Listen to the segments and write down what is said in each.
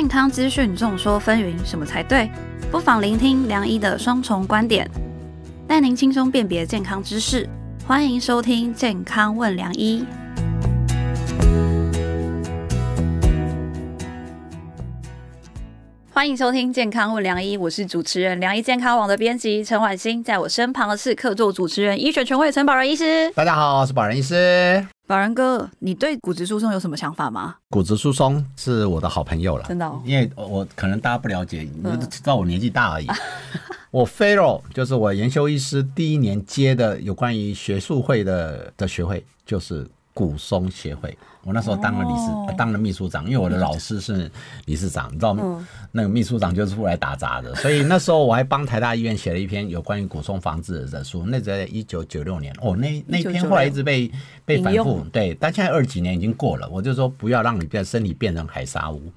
健康资讯众说纷纭，什么才对？不妨聆听梁医的双重观点，带您轻松辨别健康知识。欢迎收听《健康问梁医》。欢迎收听《健康问梁医》，我是主持人梁医健康网的编辑陈婉欣，在我身旁的是客座主持人医学权威陈宝仁医师。大家好，我是宝仁医师。宝仁哥，你对骨质疏松有什么想法吗？骨质疏松是我的好朋友了，真的哦因为我可能大家不了解，你们知道我年纪大而已。我 Fellow 就是我研修医师第一年接的有关于学术会的的学会，就是骨松协会。我那时候当了理事，当了秘书长，因为我的老师是理事长，你知道嗯。那个秘书长就是出来打杂的，所以那时候我还帮台大医院写了一篇有关于骨松防治的书，那在一九九六年，哦，那那篇后来一直被被反复，对，但现在二几年已经过了，我就说不要让你变身体变成海沙屋。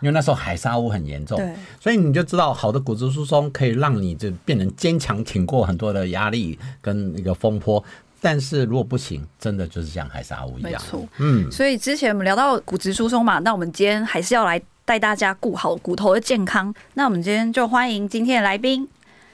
因为那时候海沙屋很严重，所以你就知道好的骨质疏松可以让你就变成坚强，挺过很多的压力跟那个风波。但是如果不行，真的就是像海沙屋一样。没错，嗯，所以之前我们聊到骨质疏松嘛，那我们今天还是要来带大家顾好骨头的健康。那我们今天就欢迎今天的来宾，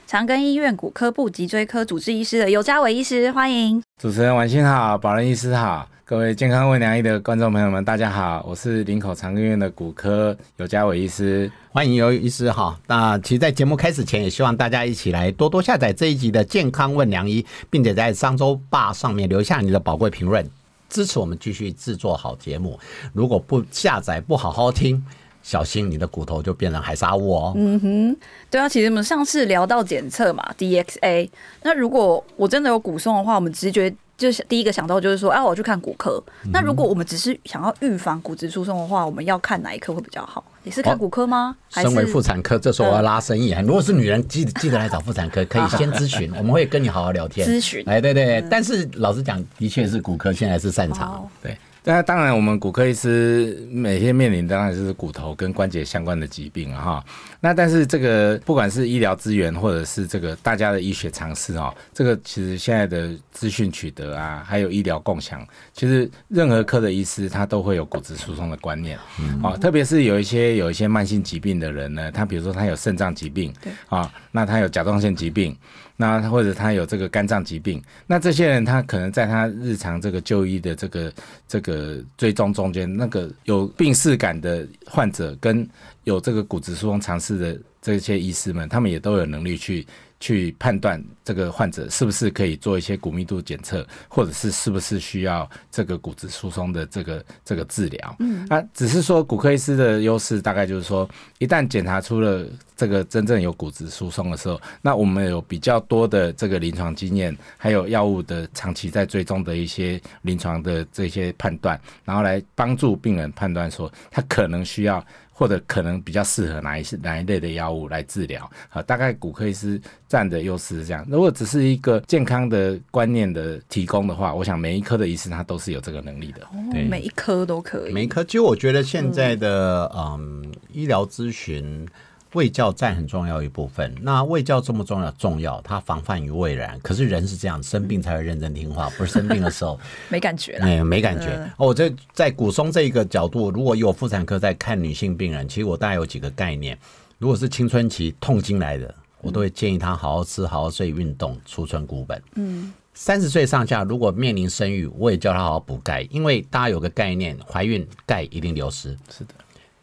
长庚医院骨科部脊椎科主治医师的尤家伟医师，欢迎。主持人晚欣好，保仁医师好，各位健康问良医的观众朋友们，大家好，我是林口长庚医院的骨科尤家伟医师。欢迎尤医师哈。那其实，在节目开始前，也希望大家一起来多多下载这一集的《健康问良医》，并且在商周吧上面留下你的宝贵评论，支持我们继续制作好节目。如果不下载、不好好听，小心你的骨头就变成海沙屋哦。嗯哼，对啊，其实我们上次聊到检测嘛，DXA。那如果我真的有骨松的话，我们直觉就是第一个想到就是说，啊，我去看骨科。那如果我们只是想要预防骨质疏松的话，我们要看哪一科会比较好？你是看骨科吗？还是身为妇产科，这时候我要拉生意啊！如果是女人，记得记得来找妇产科，可以先咨询，我们会跟你好好聊天咨询哎，对对，但是老实讲，的确是骨科现在是擅长哦。对，那当然，我们骨科医师每天面临当然就是骨头跟关节相关的疾病啊哈。那但是这个不管是医疗资源或者是这个大家的医学常识哦，这个其实现在的资讯取得啊，还有医疗共享，其实任何科的医师他都会有骨质疏松的观念，哦，特别是有一些有一些慢性疾病的人呢，他比如说他有肾脏疾病，对啊，那他有甲状腺疾病。那或者他有这个肝脏疾病，那这些人他可能在他日常这个就医的这个这个追踪中间，那个有病视感的患者跟有这个骨质疏松尝试的这些医师们，他们也都有能力去去判断这个患者是不是可以做一些骨密度检测，或者是是不是需要这个骨质疏松的这个这个治疗。嗯，啊，只是说骨科医师的优势大概就是说，一旦检查出了这个真正有骨质疏松的时候，那我们有比较多的这个临床经验，还有药物的长期在追踪的一些临床的这些判断，然后来帮助病人判断说他可能需要。或者可能比较适合哪一些哪一类的药物来治疗啊？大概骨科医师占的优势是这样。如果只是一个健康的观念的提供的话，我想每一科的医师他都是有这个能力的。对每一科都可以。每一科，其实我觉得现在的嗯医疗咨询。卫教占很重要一部分。那卫教这么重要，重要，它防范于未然。可是人是这样，生病才会认真听话，不是生病的时候，没感觉啦。哎，没感觉嗯。哦，我这在骨松这一个角度，如果有妇产科在看女性病人，其实我大概有几个概念。如果是青春期痛经来的，我都会建议她好好吃、好好睡、运动，储存骨本。嗯，三十岁上下，如果面临生育，我也叫她好好补钙，因为大家有个概念，怀孕钙一定流失。是的。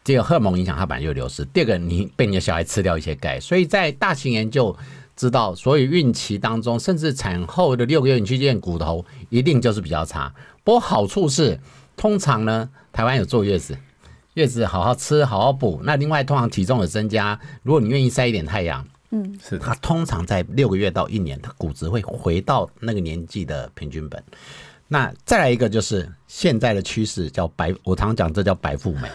第二，荷尔蒙影响它本来就流失。第二个，你被你的小孩吃掉一些钙，所以在大型研究知道，所以孕期当中，甚至产后的六个月，你去验骨头，一定就是比较差。不过好处是，通常呢，台湾有坐月子，月子好好吃，好好补。那另外，通常体重有增加，如果你愿意晒一点太阳，嗯，是的，它通常在六个月到一年，它骨质会回到那个年纪的平均本。那再来一个就是现在的趋势叫白，我常讲这叫白富美。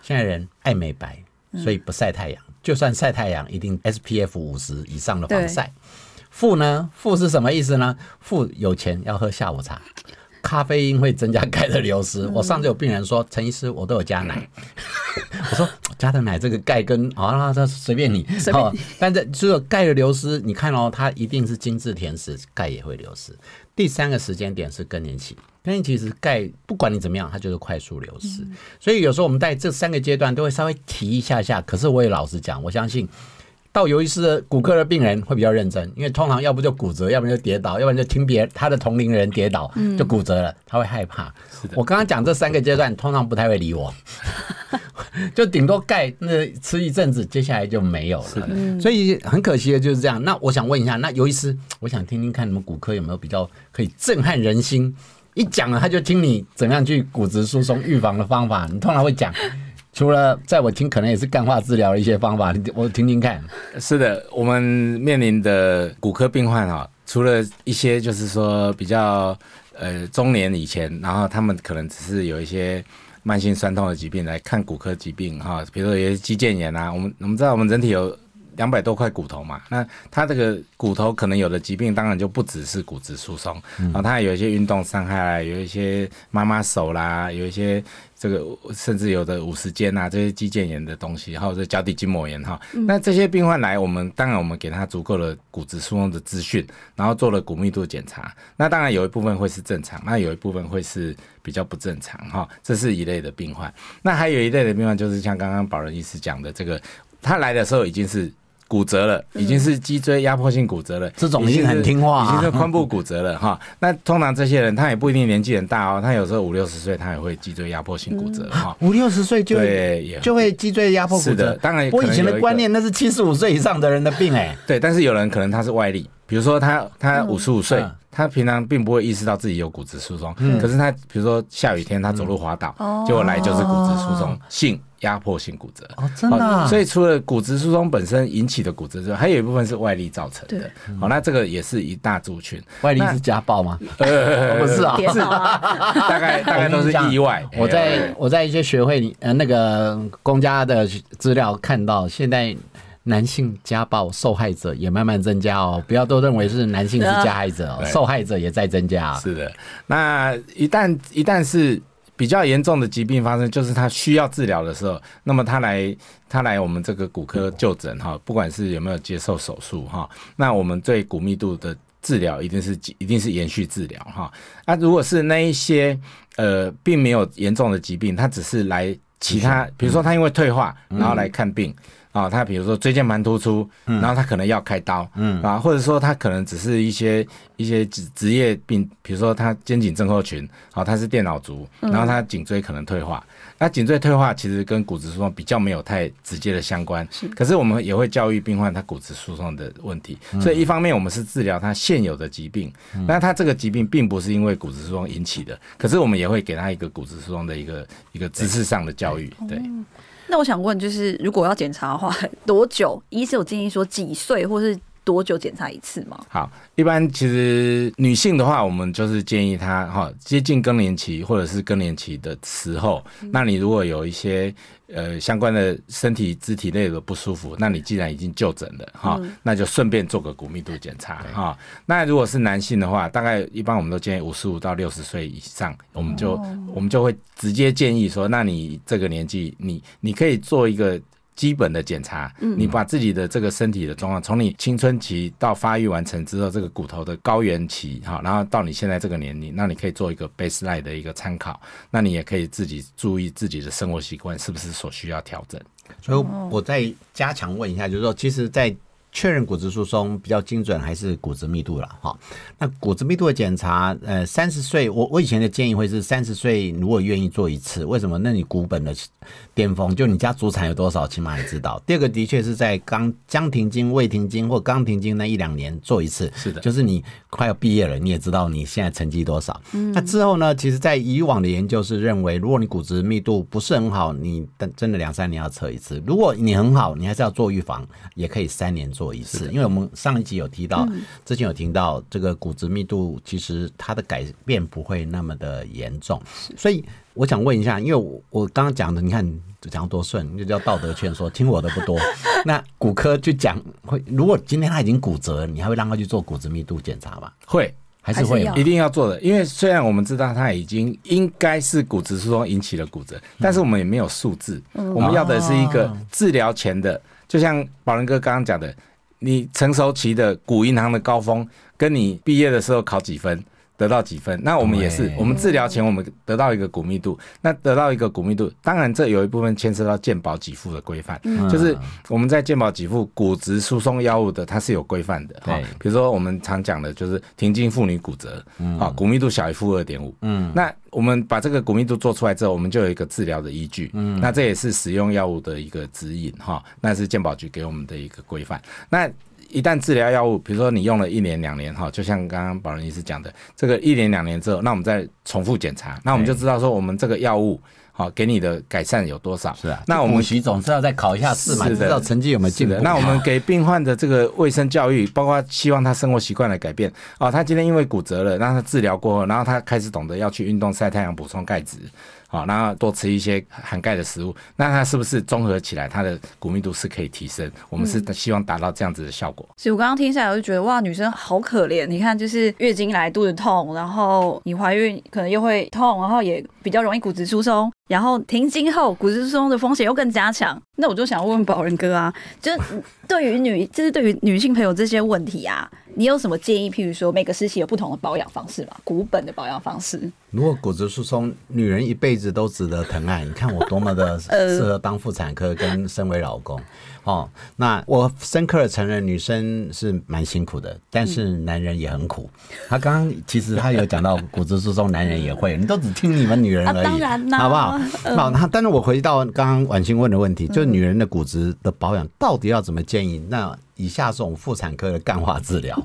现在人爱美白，所以不晒太阳，就算晒太阳，一定 SPF 五十以上的防晒。富呢？富是什么意思呢？富有钱要喝下午茶，咖啡因会增加钙的流失。我上次有病人说，陈医师，我都有加奶。我说加的奶这个钙跟啊，这随便你，随便哦但是只有钙的流失，你看哦，它一定是精致甜食，钙也会流失。第三个时间点是更年期，更年期其实钙不管你怎么样，它就是快速流失。所以有时候我们在这三个阶段都会稍微提一下下。可是我也老实讲，我相信到尤其是骨科的病人会比较认真，因为通常要不就骨折，要不然就跌倒，要不然就听别他的同龄人跌倒就骨折了，他会害怕。我刚刚讲这三个阶段，通常不太会理我，就顶多钙那吃一阵子，接下来就没有了。所以很可惜的就是这样。那我想问一下，那尤医师，我想听听看你们骨科有没有比较可以震撼人心？一讲了他就听你怎么样去骨质疏松预防的方法，你通常会讲。除了在我听，可能也是干化治疗的一些方法，你我听听看。是的，我们面临的骨科病患哈，除了一些就是说比较呃中年以前，然后他们可能只是有一些慢性酸痛的疾病来看骨科疾病哈，比如说有些肌腱炎啊，我们我们知道我们人体有两百多块骨头嘛，那它这个骨头可能有的疾病，当然就不只是骨质疏松，然后它还有一些运动伤害啊，有一些妈妈手啦，有一些这个甚至有的五十肩啊这些肌腱炎的东西，还有这脚底筋膜炎哈，那这些病患来，我们当然我们给他足够的骨质疏松的资讯，然后做了骨密度检查，那当然有一部分会是正常，那有一部分会是比较不正常哈，这是一类的病患。那还有一类的病患就是像刚刚保仁医师讲的这个，他来的时候已经是。骨折了，已经是脊椎压迫性骨折了，这种已经很听话啊已经是髋部骨折了哈。那通常这些人他也不一定年纪很大哦，他有时候五六十岁他也会脊椎压迫性骨折哈。五六十岁就对，就会脊椎压迫骨是的折。当然我以前的观念那是七十五岁以上的人的病哎、对，但是有人可能他是外力，比如说他他五十五岁嗯，他平常并不会意识到自己有骨质疏松，可是他比如说下雨天他走路滑倒，哦。结果来就是骨质疏松性压迫性骨折。哦，真的所以除了骨质疏松本身引起的骨折之外，还有一部分是外力造成的。对。好，那这个也是一大族群，外力是家暴吗？呃，不是啊，大概大概都是意外。我在我在一些学会里，呃，那个公家的资料看到，现在男性家暴受害者也慢慢增加哦，不要都认为是男性是加害者哦，受害者也在增加。是的，那一旦一旦是比较严重的疾病发生，就是他需要治疗的时候，那么他来他来我们这个骨科就诊哈，不管是有没有接受手术哈，那我们对骨密度的治疗一定是一定是延续治疗哈。那如果是那一些呃并没有严重的疾病，他只是来其他，比如说他因为退化然后来看病。啊，他比如说椎间盘突出，然后他可能要开刀，嗯。啊，或者说他可能只是一些一些职职业病，比如说他肩颈症候群，好、他是电脑族，然后他颈椎可能退化，那颈椎退化其实跟骨质疏松比较没有太直接的相关，可是我们也会教育病患他骨质疏松的问题，所以一方面我们是治疗他现有的疾病，那他这个疾病并不是因为骨质疏松引起的，可是我们也会给他一个骨质疏松的一个一个知识上的教育，对。那我想问，就是如果要检查的话，多久？医生有建议说几岁或是多久检查一次吗？好，一般其实女性的话，我们就是建议她哈接近更年期或者是更年期的时候，那你如果有一些呃相关的身体肢体类的不舒服，那你既然已经就诊了哈，那就顺便做个骨密度检查哈。那如果是男性的话，大概一般我们都建议五十五到六十岁以上，我们就、我们就会直接建议说，那你这个年纪，你你可以做一个。基本的检查，你把自己的这个身体的状况，从你青春期到发育完成之后，这个骨头的高原期，哈，然后到你现在这个年龄，那你可以做一个 baseline 的一个参考，那你也可以自己注意自己的生活习惯是不是所需要调整。所以我再加强问一下，就是说，其实，在确认骨质疏松比较精准还是骨质密度了哈。那骨质密度的检查，呃，三十岁，我我以前的建议会是三十岁如果愿意做一次，为什么？那你骨本的巅峰，就你家祖产有多少，起码你知道。第二个的确是在刚将停经、未停经或刚停经那一两年做一次，是的就是你快要毕业了，你也知道你现在成绩多少。嗯那之后呢？其实，在以往的研究是认为，如果你骨质密度不是很好，你等真的两三年要测一次；如果你很好，你还是要做预防，也可以三年做一次。因为我们上一集有提到，之前有听到这个骨质密度，其实它的改变不会那么的严重，所以。我想问一下，因为我我刚刚讲的，你看讲得多顺，就叫道德劝说，听我的不多。那骨科去讲会，如果今天他已经骨折，你还会让他去做骨质密度检查吗？会。还是会一定要做的，因为虽然我们知道它已经应该是骨质疏松引起的骨折，但是我们也没有数字，我们要的是一个治疗前的，就像宝仁哥刚刚讲的，你成熟期的股银行的高峰，跟你毕业的时候考几分。得到几分？那我们也是，我们治疗前我们得到一个骨密度，那得到一个骨密度，当然这有一部分牵涉到健保给付的规范，就是我们在健保给付骨质疏松药物的，它是有规范的哈对。比如说我们常讲的就是停经妇女骨折，啊，骨密度小于负二点五，嗯，那我们把这个骨密度做出来之后，我们就有一个治疗的依据，嗯，那这也是使用药物的一个指引哈，那是健保局给我们的一个规范，那。一旦治疗药物，比如说你用了一年两年哈，就像刚刚保仁医师讲的，这个一年两年之后，那我们再重复检查，那我们就知道说我们这个药物好给你的改善有多少。是啊，那我们补习总是要再考一下试嘛，知道成绩有没有进步，。那我们给病患的这个卫生教育，包括希望他生活习惯的改变哦，他今天因为骨折了，让他治疗过后，然后他开始懂得要去运动、晒太阳、补充钙质，好，然后多吃一些含钙的食物，那它是不是综合起来，它的骨密度是可以提升？我们是希望达到这样子的效果。所以我刚刚听下来，我就觉得哇，女生好可怜。你看，就是月经来肚子痛，然后你怀孕可能又会痛，然后也比较容易骨质疏松，然后停经后骨质疏松的风险又更加强。那我就想问宝仁哥啊，就是 对于女，就是对于女性朋友这些问题啊，你有什么建议？譬如说每个时期有不同的保养方式嘛，骨本的保养方式。如果骨质疏松，女人一辈子都值得疼爱。你看我多么的 适合当妇产科跟身为老公。哦，那我深刻的承认，女生是蛮辛苦的，但是男人也很苦。他刚刚其实他有讲到 骨质疏松，男人也会，你都只听你们女人而已，啊当然啦好不好？好，那但是我回到刚刚婉清问的问题，就是女人的骨质的保养到底要怎么建议？那以下是我们妇产科的干化治疗。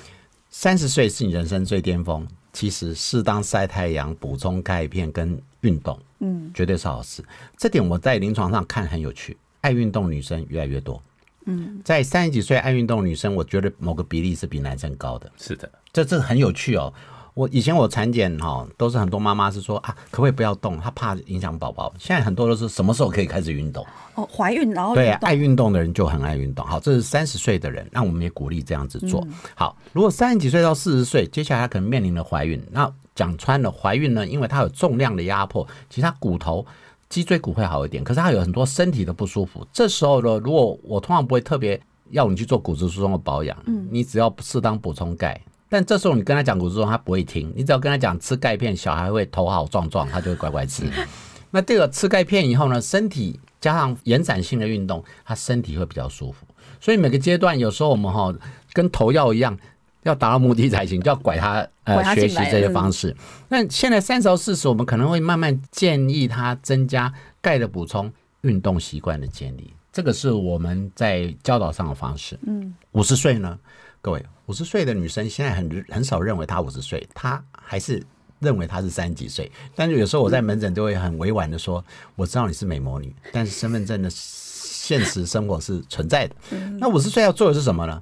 三十岁是你人生最巅峰，其实适当晒太阳、补充钙片跟运动，嗯，绝对是好事。这点我在临床上看很有趣，爱运动女生越来越多。嗯，在三十几岁爱运动女生，我觉得某个比例是比男生高的，是的，这这很有趣哦。我以前我产检哈，都是很多妈妈是说啊，可不可以不要动？她怕影响宝宝。现在很多都是什么时候可以开始运动？哦，怀孕然后对，爱运动的人就很爱运动。好，这是三十岁的人，那我们也鼓励这样子做。好，如果三十几岁到四十岁，接下来他可能面临了怀孕。那讲穿了，怀孕呢，因为它有重量的压迫，其实它骨头、脊椎骨会好一点，可是它有很多身体的不舒服。这时候呢，如果我通常不会特别要你去做骨质疏松的保养，你只要适当补充钙。但这时候你跟他讲骨质疏松，他不会听。你只要跟他讲吃钙片，小孩会头好壮壮，他就会乖乖吃。那这个吃钙片以后呢，身体加上延展性的运动，他身体会比较舒服。所以每个阶段，有时候我们哈跟投药一样，要达到目的才行，就要拐他呃 学习这些嗯方式。那现在三十到四十，我们可能会慢慢建议他增加钙的补充、运动习惯的建立，这个是我们在教导上的方式。嗯，五十岁呢，各位，五十岁的女生现在很很少认为她五十岁，她还是。认为她是三十几岁，但是有时候我在门诊都会很委婉的说，我知道你是美魔女，但是身份证的现实生活是存在的。那五十岁要做的是什么呢？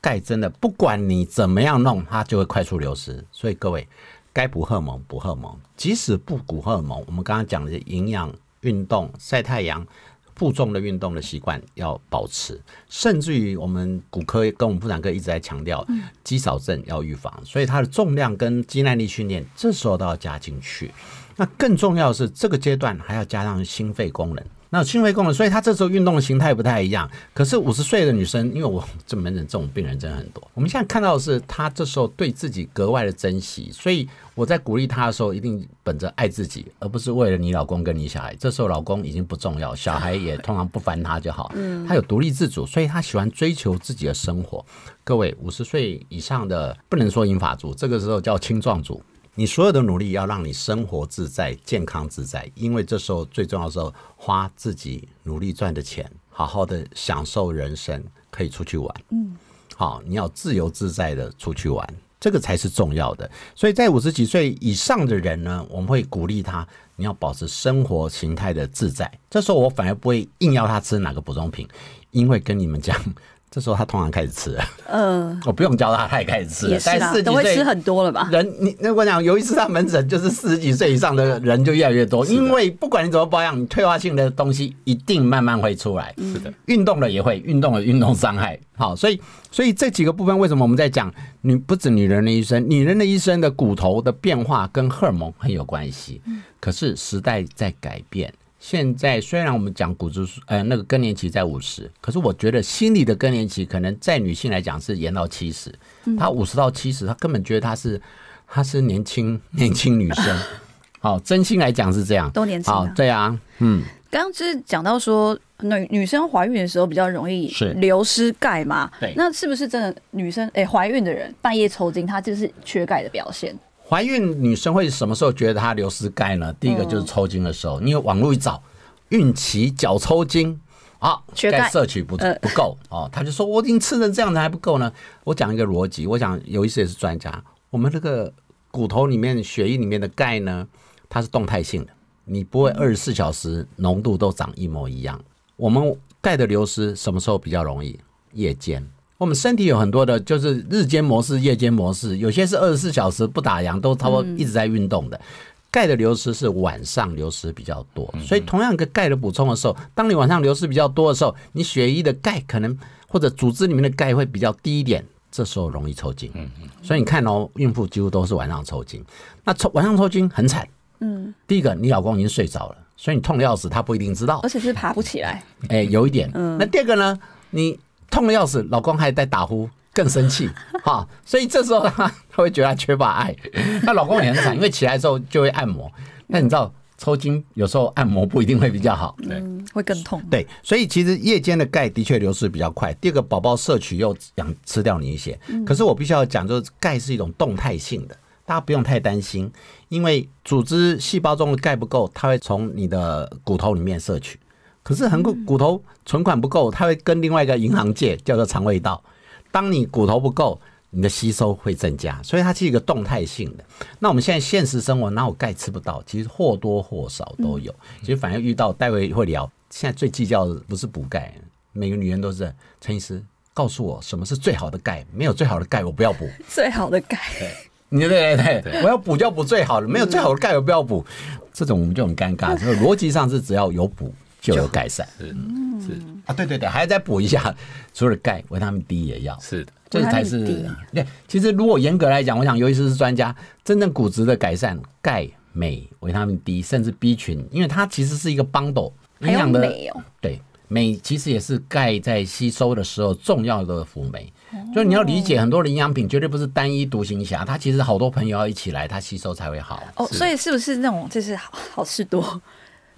钙真的不管你怎么样弄，它就会快速流失。所以各位，该补荷尔蒙补荷尔蒙，即使不补荷尔蒙，我们刚刚讲的营养、运动、晒太阳。负重的运动的习惯要保持，甚至于我们骨科跟我们妇产科一直在强调，肌少症要预防，所以它的重量跟肌耐力训练这时候都要加进去。那更重要的是，这个阶段还要加上心肺功能。那心肺功能，所以他这时候运动的形态不太一样。可是五十岁的女生，因为我这门诊这种病人真的很多，我们现在看到的是她这时候对自己格外的珍惜，所以我在鼓励她的时候，一定本着爱自己，而不是为了你老公跟你小孩。这时候老公已经不重要，小孩也通常不烦她就好。嗯她有独立自主，所以她喜欢追求自己的生活。各位五十岁以上的，不能说银发族，这个时候叫青壮族。你所有的努力要让你生活自在、健康自在，因为这时候最重要的时候，花自己努力赚的钱，好好的享受人生，可以出去玩。嗯，好，你要自由自在的出去玩，这个才是重要的。所以在五十几岁以上的人呢，我们会鼓励他，你要保持生活形态的自在。这时候我反而不会硬要他吃哪个补充品，因为跟你们讲。这时候他通常开始吃了，呃，我 不用教他，他也开始吃了。也是啦但四，十几岁都会吃很多了吧？人，你那我讲，有一次上门诊，就是四十几岁以上的人就越来越多，因为不管你怎么保养，你退化性的东西一定慢慢会出来。是的，运动了也会，运动了运动伤害。好，所以所以这几个部分，为什么我们在讲女不止女人的一生，女人的一生的骨头的变化跟荷尔蒙很有关系。可是时代在改变。现在虽然我们讲骨质疏呃那个更年期在五十，可是我觉得心理的更年期可能在女性来讲是延到七十、她五十到七十，她根本觉得她是她是年轻年轻女生。好，真心来讲是这样。都年轻啊好，对啊，嗯，刚刚就是讲到说，女女生怀孕的时候比较容易流失钙嘛？对那是不是真的女生哎怀、孕的人半夜抽筋，她就是缺钙的表现？怀孕女生会什么时候觉得她流失钙呢？第一个就是抽筋的时候，你有网络一找，孕期脚抽筋啊，钙摄取不呃不够哦，他就说我已经吃成这样子还不够呢。我讲一个逻辑，我讲有一些也是专家，我们这个骨头里面、血液里面的钙呢，它是动态性的，你不会二十四小时浓度都长一模一样。我们钙的流失什么时候比较容易？夜间。我们身体有很多的，就是日间模式、夜间模式，有些是二十四小时不打烊，都差不多一直在运动的。钙的流失是晚上流失比较多，所以同样一个钙的补充的时候，当你晚上流失比较多的时候，你血液的钙可能或者组织里面的钙会比较低一点，这时候容易抽筋。嗯嗯所以你看哦，孕妇几乎都是晚上抽筋，那抽晚上抽筋很惨。嗯，第一个你老公已经睡着了，所以你痛的要死，他不一定知道而。且是爬不起来。哎、有一点。嗯那第二个呢，你痛的要死，老公还在打呼，更生气 哈。所以这时候他他会觉得他缺乏爱，那老公也很惨，因为起来之后就会按摩。那你知道抽筋有时候按摩不一定会比较好。对，嗯，会更痛。对，所以其实夜间的钙的确流失比较快。第二个，宝宝摄取又想吃掉你一些。可是我必须要讲，就是钙是一种动态性的，大家不用太担心，因为组织细胞中的钙不够，它会从你的骨头里面摄取。可是很骨骨头存款不够，它会跟另外一个银行借，叫做肠胃道。当你骨头不够，你的吸收会增加，所以它是一个动态性的。那我们现在现实生活哪有钙吃不到？其实或多或少都有。其实反而遇到，待会会聊。现在最计较的不是补钙，每个女人都是陈医师告诉我什么是最好的钙，没有最好的钙我不要补。最好的钙，你对对对，我要补就要补最好的，没有最好的钙我不要补。这种我们就很尴尬。所以逻辑上是只要有补就有改善是是啊。对对对，还要再补一下，除了钙，维他命 D 也要。是的，这才是对。其实如果严格来讲，我想尤其是专家，真正骨质的改善，钙、镁、维他命 D，甚至 B 群，因为它其实是一个 bundle 营养的。哦，对，镁其实也是钙在吸收的时候重要的辅酶。所以你要理解，很多的营养品绝对不是单一独行侠，它其实好多朋友要一起来，它吸收才会好。哦，所以是不是那种就是好好事多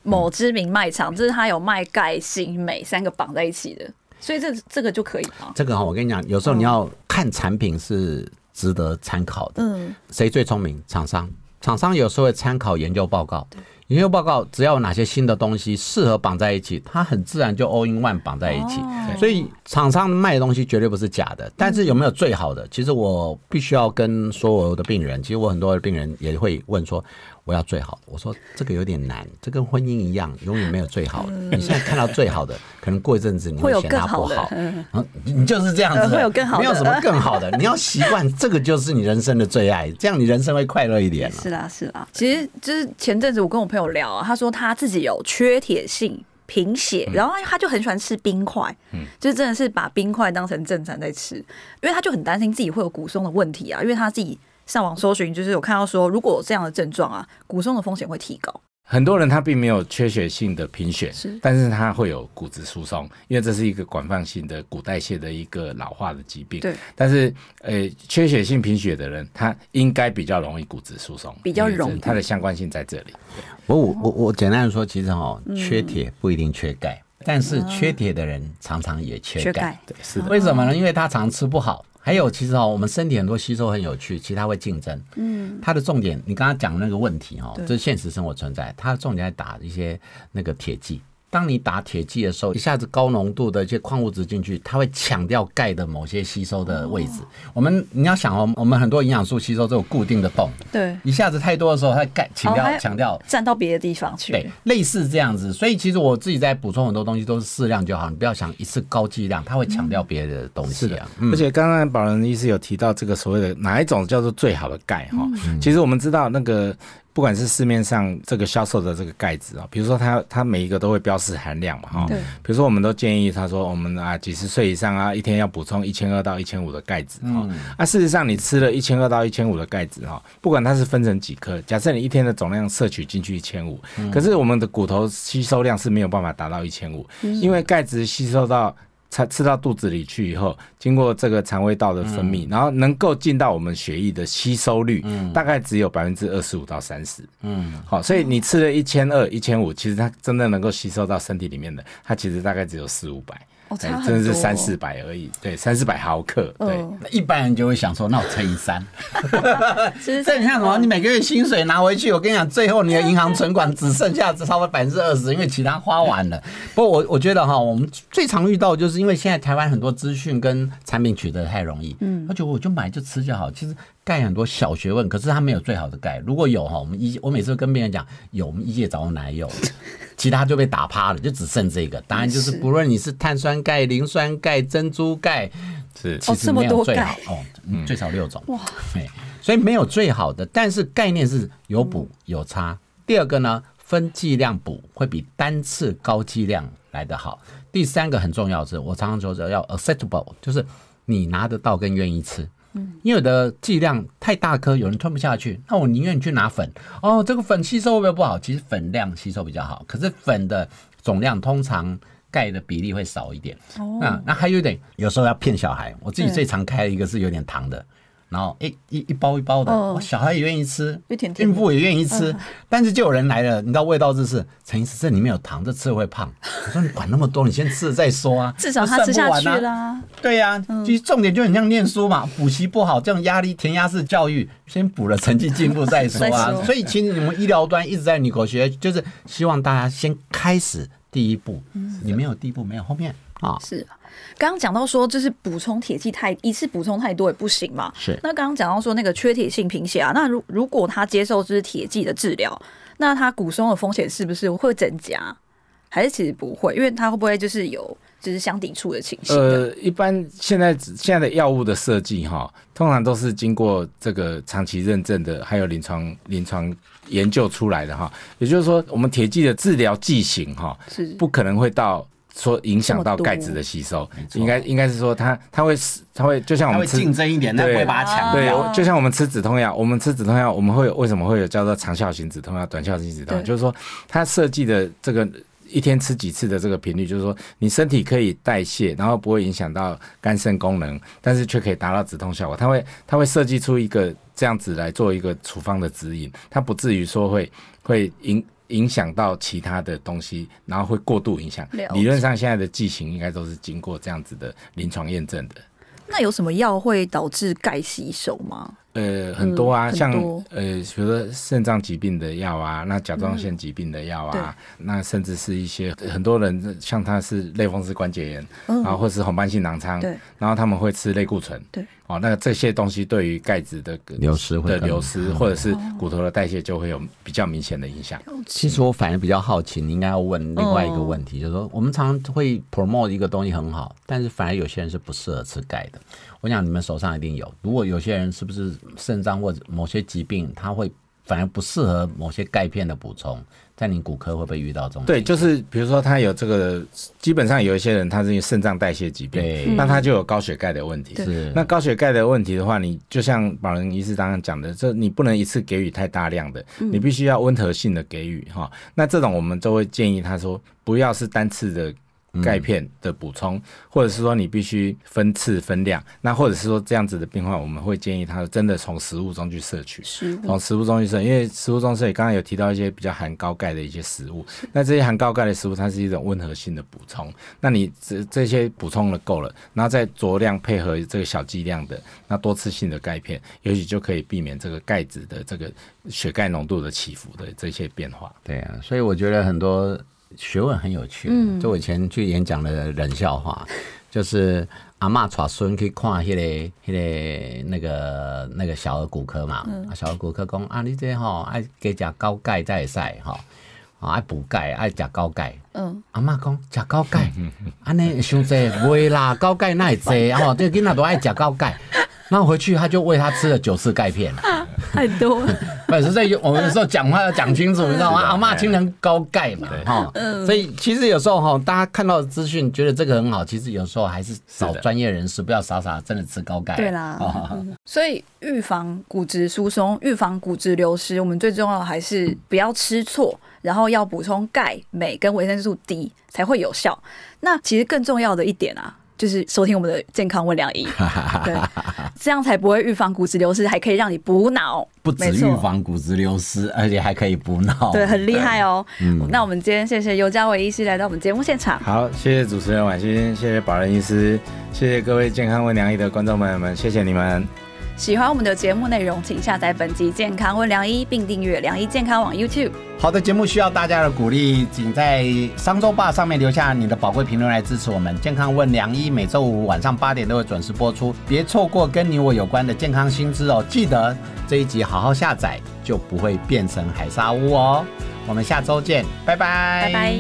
某知名卖场，就是它有卖钙、锌、镁三个绑在一起的，所以这这个就可以吗？这个哈，我跟你讲，有时候你要看产品是值得参考的。嗯，谁最聪明？厂商。厂商有时候会参考研究报告，研究报告只要有哪些新的东西适合绑在一起，它很自然就 all in one 绑在一起。所以厂商卖的东西绝对不是假的，但是有没有最好的？其实我必须要跟所有的病人，其实我很多的病人也会问说，我要最好的。我说这个有点难，这跟婚姻一样，永远没有最好的。你现在看到最好的，可能过一阵子你会有嫌它不更好你就是这样子会有更好的没有什么更好的。你要习惯这个就是你人生的最爱，这样你人生会快乐一点。是啦是啦，其实就是前阵子我跟我朋友聊啊，他说他自己有缺铁性贫血，然后他就很喜欢吃冰块，嗯就是真的是把冰块当成正餐在吃，因为他就很担心自己会有骨松的问题啊，因为他自己上网搜寻，就是有看到说，如果有这样的症状啊，骨松的风险会提高。很多人他并没有缺血性的贫血是，但是他会有骨质疏松，因为这是一个广泛性的骨代谢的一个老化的疾病。对，但是呃，缺血性贫血的人，他应该比较容易骨质疏松，比较容易它的相关性在这里。我我我我简单的说，其实哈，嗯缺铁不一定缺钙，但是缺铁的人常常也缺钙缺钙。对，是的，为什么呢？因为他常吃不好。还有，其实哦，我们身体很多吸收很有趣，其实它会竞争。嗯，它的重点，你刚刚讲那个问题哈，对这是现实生活存在。它的重点在打一些那个铁剂，当你打铁剂的时候，一下子高浓度的一些矿物质进去，它会抢掉钙的某些吸收的位置。我们你要想哦，我们很多营养素吸收都有固定的泵，对，一下子太多的时候，它钙强调哦还强调。站到别的地方去。对，类似这样子，所以其实我自己在补充很多东西都是适量就好，你不要想一次高剂量，它会强调别的东西啊。嗯而且刚刚宝仁医师有提到这个所谓的哪一种叫做最好的钙哈，其实我们知道那个。不管是市面上这个销售的这个钙质啊，比如说它它每一个都会标示含量嘛哈，对。比如说我们都建议他说我们啊几十岁以上啊一天要补充一千二到一千五的钙质哈，啊事实上你吃了一千二到一千五的钙质哈，不管它是分成几颗，假设你一天的总量摄取进去一千五，可是我们的骨头吸收量是没有办法达到一千五，因为钙质吸收到。吃吃到肚子里去以后，经过这个肠胃道的分泌，然后能够进到我们血液的吸收率，大概只有百分之二十五到三十。嗯，好，所以你吃了一千二、一千五，其实它真的能够吸收到身体里面的，它其实大概只有四五百，哦，哎真的是三四百而已。对，三四百毫克。对，一般人就会想说，那我乘以三。其实这你看什么？你每个月薪水拿回去，我跟你讲，最后你的银行存款只剩下只超过百分之二十，因为其他花完了。不过我我觉得哈，我们最常遇到就是因为现在台湾很多资讯跟产品取得太容易，嗯，而且我就买就吃就好。其实钙很多小学问，可是它没有最好的钙。如果有哈，我们一我每次都跟病人讲，有我们医界找我哪有，其他就被打趴了，就只剩这个。答案就是是不论你是碳酸钙、磷酸钙、珍珠钙，是其实这么多没有最好钙哦，嗯最少六种哇，所以没有最好的，但是概念是有补有差。第二个呢，分剂量补会比单次高剂量来得好。第三个很重要的是，我常常说的要 acceptable，就是你拿得到跟愿意吃。因为有的剂量太大颗，有人吞不下去，那我宁愿去拿粉。哦，这个粉吸收会不会不好？其实粉量吸收比较好，可是粉的总量通常钙的比例会少一点。哦那那还有一点，有时候要骗小孩。我自己最常开的一个是有点糖的，然后一一一包一包的，小孩也愿意吃孕妇也愿意吃，但是就有人来了，你知道味道就是陈医师，这里面有糖，这吃了会胖。我说你管那么多，你先吃了再说啊，至少他吃下去算不完啊。啦。对呀、其实重点就很像念书嘛，补习不好，这种压力填鸭式教育，先补了成绩进步再说啊。说。所以其实你们医疗端一直在你口学，就是希望大家先开始第一步，你没有第一步，没有后面啊。是啊，刚刚讲到说，就是补充铁剂太一次补充太多也不行嘛。是那刚刚讲到说那个缺铁性贫血啊，那如如果他接受就是铁剂的治疗，那他骨松的风险是不是会增加？还是其实不会？因为他会不会就是有就是相抵触的情形的？呃，一般现在现在的药物的设计哈，通常都是经过这个长期认证的，还有临床临床研究出来的哈。也就是说，我们铁剂的治疗剂型哈，是不可能会到说影响到钙质的吸收，应该应该是说它它会它会就像我们吃竞争一点，但不会对把它抢对掉。啊，就像我们吃止痛药，我们吃止痛药，我们会有为什么会有叫做长效型止痛药、短效型止痛药？就是说它设计的这个一天吃几次的这个频率，就是说你身体可以代谢，然后不会影响到肝肾功能，但是却可以达到止痛效果。它会它会设计出一个这样子来做一个处方的指引，它不至于说会会影。影响到其他的东西，然后会过度影响。理论上，现在的剂型应该都是经过这样子的临床验证的。那有什么药会导致钙吸收吗？呃，很多啊，嗯像呃，比如说肾脏疾病的药啊，那甲状腺疾病的药对。啊，那甚至是一些很多人像他是类风湿关节炎，嗯。然后或是红斑性囊疮，对，然后他们会吃类固醇，对，哦，那这些东西对于钙质的流失的流失，或者是骨头的代谢就会有比较明显的影响。其实我反而比较好奇，你应该要问另外一个问题，就是说我们常常会 promote 一个东西很好，但是反而有些人是不适合吃钙的。我想你们手上一定有，如果有些人是不是肾脏或者某些疾病，他会反而不适合某些钙片的补充，在你骨科会不会遇到这种？对，就是比如说他有这个，基本上有一些人他是因为肾脏代谢疾病，对那他就有高血钙的问题。是那高血钙的问题的话，你就像保仁医师刚刚讲的，这你不能一次给予太大量的，你必须要温和性的给予哈。那这种我们都会建议他说，不要是单次的。钙片的补充，或者是说你必须分次分量，那或者是说这样子的病患，我们会建议他真的从食物中去摄取，从食物中去摄，因为食物中摄取刚刚有提到一些比较含高钙的一些食物，那这些含高钙的食物，它是一种温和性的补充。那你这这些补充了够了，然后再酌量配合这个小剂量的那多次性的钙片，也许就可以避免这个钙质的这个血钙浓度的起伏的这些变化。对啊，所以我觉得很多学问很有趣。嗯就我以前去演讲的冷笑话，就是阿妈带孙去看迄、个、迄、个那个那个小儿骨科嘛，啊小儿骨科讲啊，你这吼爱加食高钙才会使吼，啊爱补钙，爱食高钙。嗯，阿嬷讲食高钙，安尼伤济袂啦，高钙那会济吼，这囡仔都爱食高钙。然后回去他就喂他吃了九次钙片，太多了。不是所以我们有时候讲话要讲清楚，你知道吗？阿嬷经常高钙嘛，哈，所以其实有时候哈，大家看到的资讯觉得这个很好，其实有时候还是找专业人士，不要傻傻真的吃高钙。对啦所以预防骨质疏松、预防骨质流失，我们最重要的还是不要吃错，然后要补充钙、镁跟维生素 D 才会有效。那其实更重要的一点啊，就是收听我们的健康问良医，对，这样才不会预防骨质流失，还可以让你补脑，不止预防骨质流失，而且还可以补脑。对，很厉害哦。那我们今天谢谢尤嘉伟医师来到我们节目现场。好，谢谢主持人婉欣，谢谢保仁医师，谢谢各位健康问良医的观众朋友们，谢谢你们。喜欢我们的节目内容，请下载本集健康问良医，并订阅良医健康网 YouTube。好的节目需要大家的鼓励，请在商周吧上面留下你的宝贵评论来支持我们。健康问良医每周五晚上八点都会准时播出，别错过跟你我有关的健康新知哦。记得这一集好好下载，就不会变成海沙屋哦。我们下周见，拜拜，拜拜。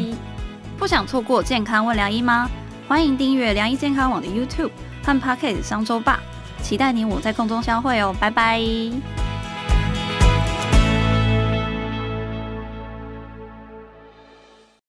不想错过健康问良医吗？欢迎订阅良医健康网的 YouTube 和 Pocket 商周吧，期待你我在空中相会哦，拜拜。